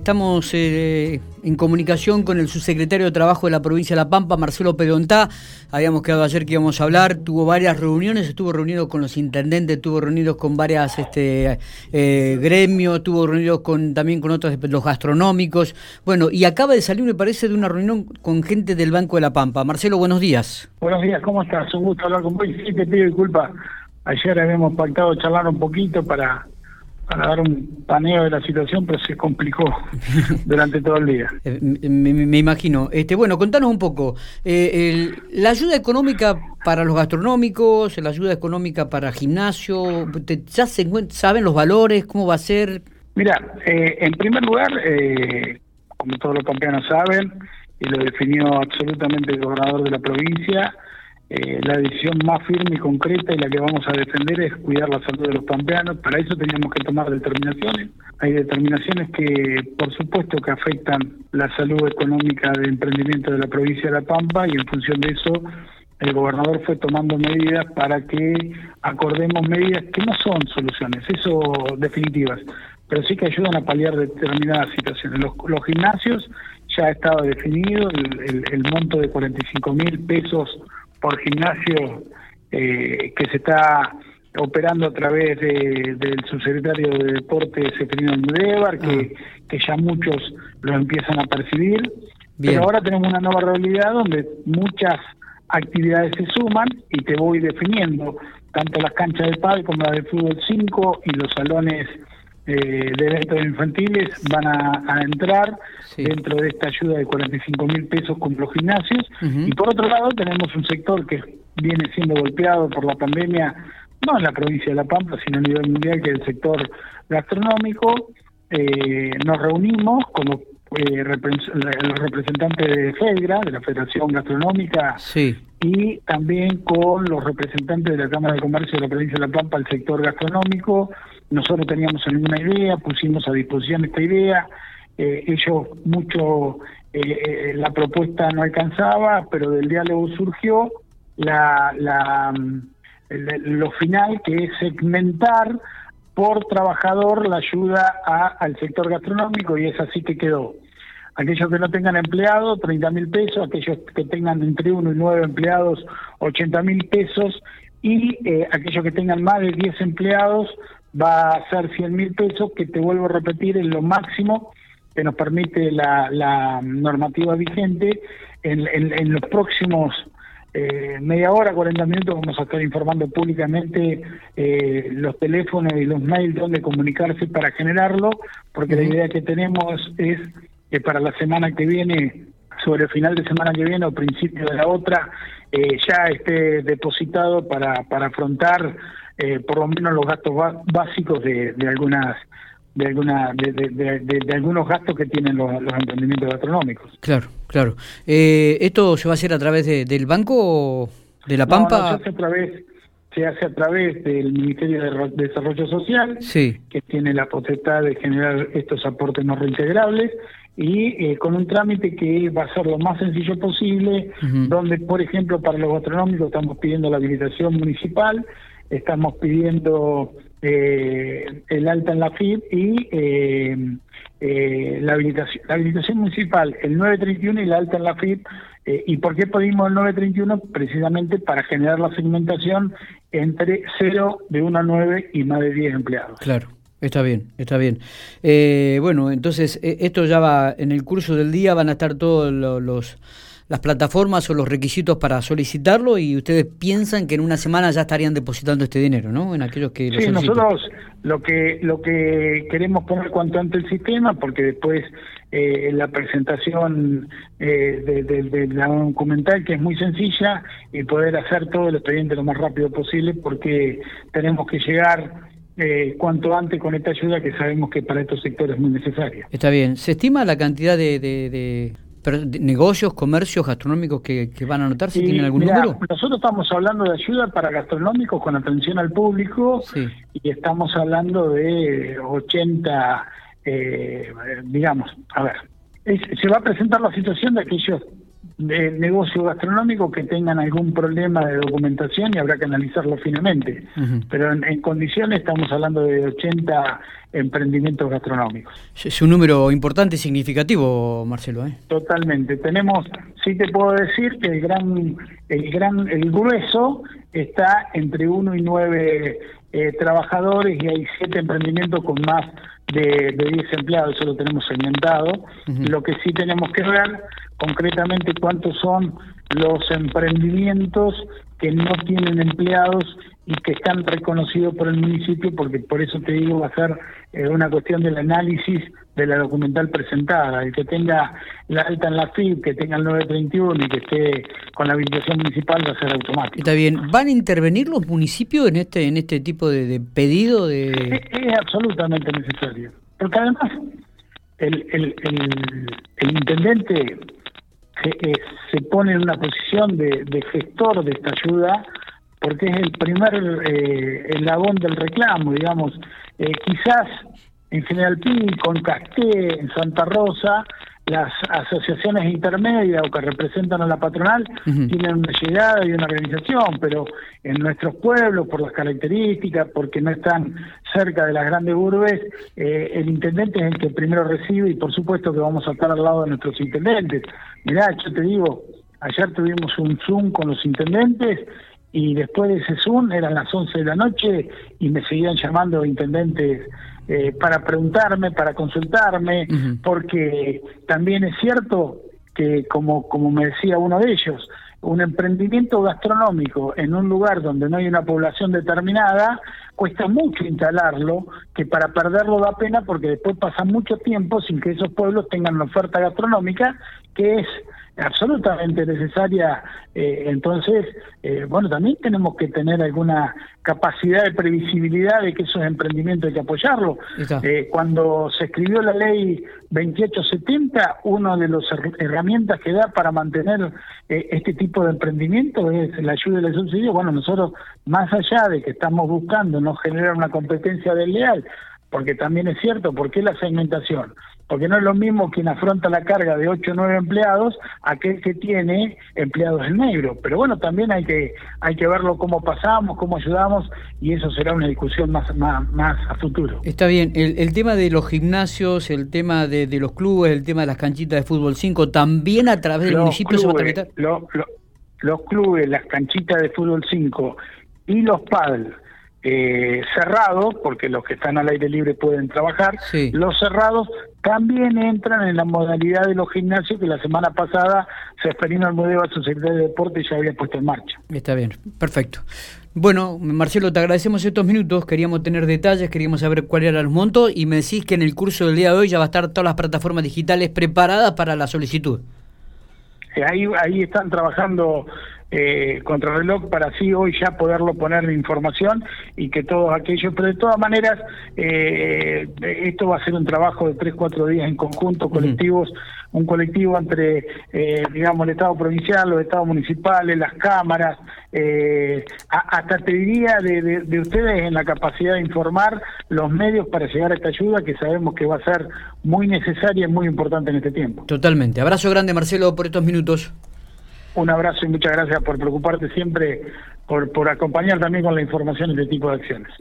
Estamos eh, en comunicación con el subsecretario de Trabajo de la provincia de La Pampa, Marcelo Pedontá. Habíamos quedado ayer que íbamos a hablar, tuvo varias reuniones, estuvo reunido con los intendentes, estuvo reunido con varias este, eh, gremios, estuvo reunido con, también con otros, los gastronómicos. Bueno, y acaba de salir, me parece, de una reunión con gente del Banco de La Pampa. Marcelo, buenos días. Buenos días, ¿cómo estás? Un gusto hablar con vos. Sí, te pido disculpas. Ayer habíamos pactado charlar un poquito para para dar un paneo de la situación, pero se complicó durante todo el día. Eh, me, imagino. Este, bueno, contanos un poco. Eh, la ayuda económica para los gastronómicos, la ayuda económica para gimnasio, ¿ya se saben los valores? ¿Cómo va a ser? Mira, eh, en primer lugar, como todos los campeones saben, y lo definió absolutamente el gobernador de la provincia, eh, la decisión más firme y concreta y la que vamos a defender es cuidar la salud de los pampeanos. Para eso teníamos que tomar determinaciones. Hay determinaciones que, por supuesto, que afectan la salud económica de emprendimiento de la provincia de La Pampa y en función de eso el gobernador fue tomando medidas para que acordemos medidas que no son soluciones, eso definitivas, pero sí que ayudan a paliar determinadas situaciones. Los, los gimnasios ya ha estado definido el, el monto de 45 mil pesos por gimnasio eh, que se está operando a través del subsecretario de Deportes, Seferino Mudevar, que, ah. que ya muchos lo empiezan a percibir. Pero ahora tenemos una nueva realidad donde muchas actividades se suman y te voy definiendo tanto las canchas de pádel como las de fútbol 5 y los salones eh, de eventos infantiles van a, entrar dentro de esta ayuda de 45 mil pesos con los gimnasios. Y por otro lado tenemos un sector que viene siendo golpeado por la pandemia, no en la provincia de La Pampa, sino a nivel mundial, que es el sector gastronómico. Eh, nos reunimos como eh, los representantes de FEDRA, de la Federación Gastronómica, y también con los representantes de la Cámara de Comercio de la provincia de La Pampa, el sector gastronómico, nosotros teníamos alguna idea, pusimos a disposición esta idea, eh, ellos mucho, eh, eh, la propuesta no alcanzaba, pero del diálogo surgió la, la, mm, lo final, que es segmentar por trabajador la ayuda al sector gastronómico y es así que quedó. Aquellos que no tengan empleados, 30 mil pesos, aquellos que tengan entre uno y nueve empleados, 80 mil pesos, y aquellos que tengan más de 10 empleados, va a ser 100 mil pesos, que te vuelvo a repetir, es lo máximo que nos permite la, normativa vigente. En, los próximos eh, media hora, 40 minutos, vamos a estar informando públicamente eh, los teléfonos y los mails donde comunicarse para generarlo, porque la idea que tenemos es que para la semana que viene, sobre el final de semana que viene o principio de la otra, eh, ya esté depositado para, para afrontar eh, por lo menos los gastos básicos de, algunas de alguna de, algunos gastos que tienen los, emprendimientos gastronómicos. Claro, claro. Eh, ¿Esto se va a hacer a través del banco de La Pampa? se hace a través se hace a través del Ministerio de Desarrollo Social, que tiene la potestad de generar estos aportes no reintegrables y eh, con un trámite que va a ser lo más sencillo posible, donde, por ejemplo, para los gastronómicos estamos pidiendo la habilitación municipal, estamos pidiendo eh, el alta en la FIP y eh, eh, la, habilitación, la habilitación municipal, el 931 y la alta en la FIP. ¿Y por qué pedimos el 931? Precisamente para generar la segmentación entre 0, de 1 a 9 y más de 10 empleados. Claro. Está bien, está bien. bueno, entonces esto ya va, en el curso del día van a estar todos los las plataformas o los requisitos para solicitarlo y ustedes piensan que en una semana ya estarían depositando este dinero, ¿no? En aquellos que Sí, nosotros lo que lo que queremos poner cuanto antes el sistema porque después eh, la presentación eh, de, la documental que es muy sencilla y poder hacer todo el expediente lo más rápido posible porque tenemos que llegar eh, cuanto antes con esta ayuda que sabemos que para estos sectores es muy necesaria. Está bien. ¿Se estima la cantidad de, pero, negocios, comercios gastronómicos que, van a anotar, si tienen algún número. Nosotros estamos hablando de ayuda para gastronómicos con atención al público y estamos hablando de 80, eh, digamos, a ver, se va a presentar la situación de aquellos de negocio gastronómico que tengan algún problema de documentación y habrá que analizarlo finamente. Pero en, condiciones estamos hablando de 80 emprendimientos gastronómicos. Es un número importante y significativo, Marcelo. ¿eh? Totalmente. Tenemos, sí te puedo decir que el gran, el gran, el grueso está entre uno y nueve eh, trabajadores y hay siete emprendimientos con más de, de 10 empleados, eso lo tenemos segmentado. Lo que sí tenemos que ver concretamente cuántos son los emprendimientos que no tienen empleados y que están reconocidos por el municipio, porque por eso te digo, va a ser eh, una cuestión del análisis de la documental presentada. El que tenga la alta en la FIB, que tenga el 931 y que esté con la habilitación municipal va a ser automático. Está bien. ¿Van a intervenir los municipios en este en este tipo de, pedido? de es, absolutamente necesario. Porque además, el, el, el intendente se, se pone en una posición de, gestor de esta ayuda porque es el primer eh, eslabón del reclamo, digamos. Eh, quizás en General Pico, en Casté, en Santa Rosa, las asociaciones intermedias o que representan a la patronal tienen una llegada y una organización, pero en nuestros pueblos, por las características, porque no están cerca de las grandes urbes, eh, el intendente es el que primero recibe y por supuesto que vamos a estar al lado de nuestros intendentes. Mirá, yo te digo, ayer tuvimos un Zoom con los intendentes y después de ese Zoom eran las 11 de la noche y me seguían llamando intendentes eh, para preguntarme, para consultarme, porque también es cierto que, como, como me decía uno de ellos, un emprendimiento gastronómico en un lugar donde no hay una población determinada, cuesta mucho instalarlo, que para perderlo da pena porque después pasa mucho tiempo sin que esos pueblos tengan una oferta gastronómica que es absolutamente necesaria. Eh, entonces, eh, bueno, también tenemos que tener alguna capacidad de previsibilidad de que esos emprendimientos hay que apoyarlos. Eh, cuando se escribió la ley 2870, una de las herramientas que da para mantener este tipo de emprendimiento es la ayuda y el subsidio. Bueno, nosotros, más allá de que estamos buscando no generar una competencia desleal, porque también es cierto, ¿por qué la segmentación? Porque no es lo mismo quien afronta la carga de 8 o 9 empleados aquel que tiene empleados en negro. Pero bueno, también hay que hay que verlo cómo pasamos, cómo ayudamos y eso será una discusión más más, a futuro. Está bien, el, tema de los gimnasios, el tema de, los clubes, el tema de las canchitas de fútbol 5, también a través del municipio se va a tramitar. los clubes, las canchitas de fútbol 5 y los padres eh, cerrados, porque los que están al aire libre pueden trabajar, los cerrados también entran en la modalidad de los gimnasios que la semana pasada se el modelo a su secretario de Deporte ya había puesto en marcha. Está bien, perfecto. Bueno, Marcelo, te agradecemos estos minutos, queríamos tener detalles, queríamos saber cuál era el monto y me decís que en el curso del día de hoy ya va a estar todas las plataformas digitales preparadas para la solicitud. Eh, ahí, ahí están trabajando eh, contrarreloj para así hoy ya poderlo poner en información y que todos aquellos, pero de todas maneras eh, esto va a ser un trabajo de tres, cuatro días en conjunto, colectivos, un colectivo entre, eh, digamos, el Estado provincial, los Estados municipales, las cámaras, eh, hasta te diría de, de, ustedes en la capacidad de informar los medios para llegar a esta ayuda que sabemos que va a ser muy necesaria y muy importante en este tiempo. Totalmente. Abrazo grande, Marcelo, por estos minutos. Un abrazo y muchas gracias por preocuparte siempre, por, por acompañar también con la información este tipo de acciones.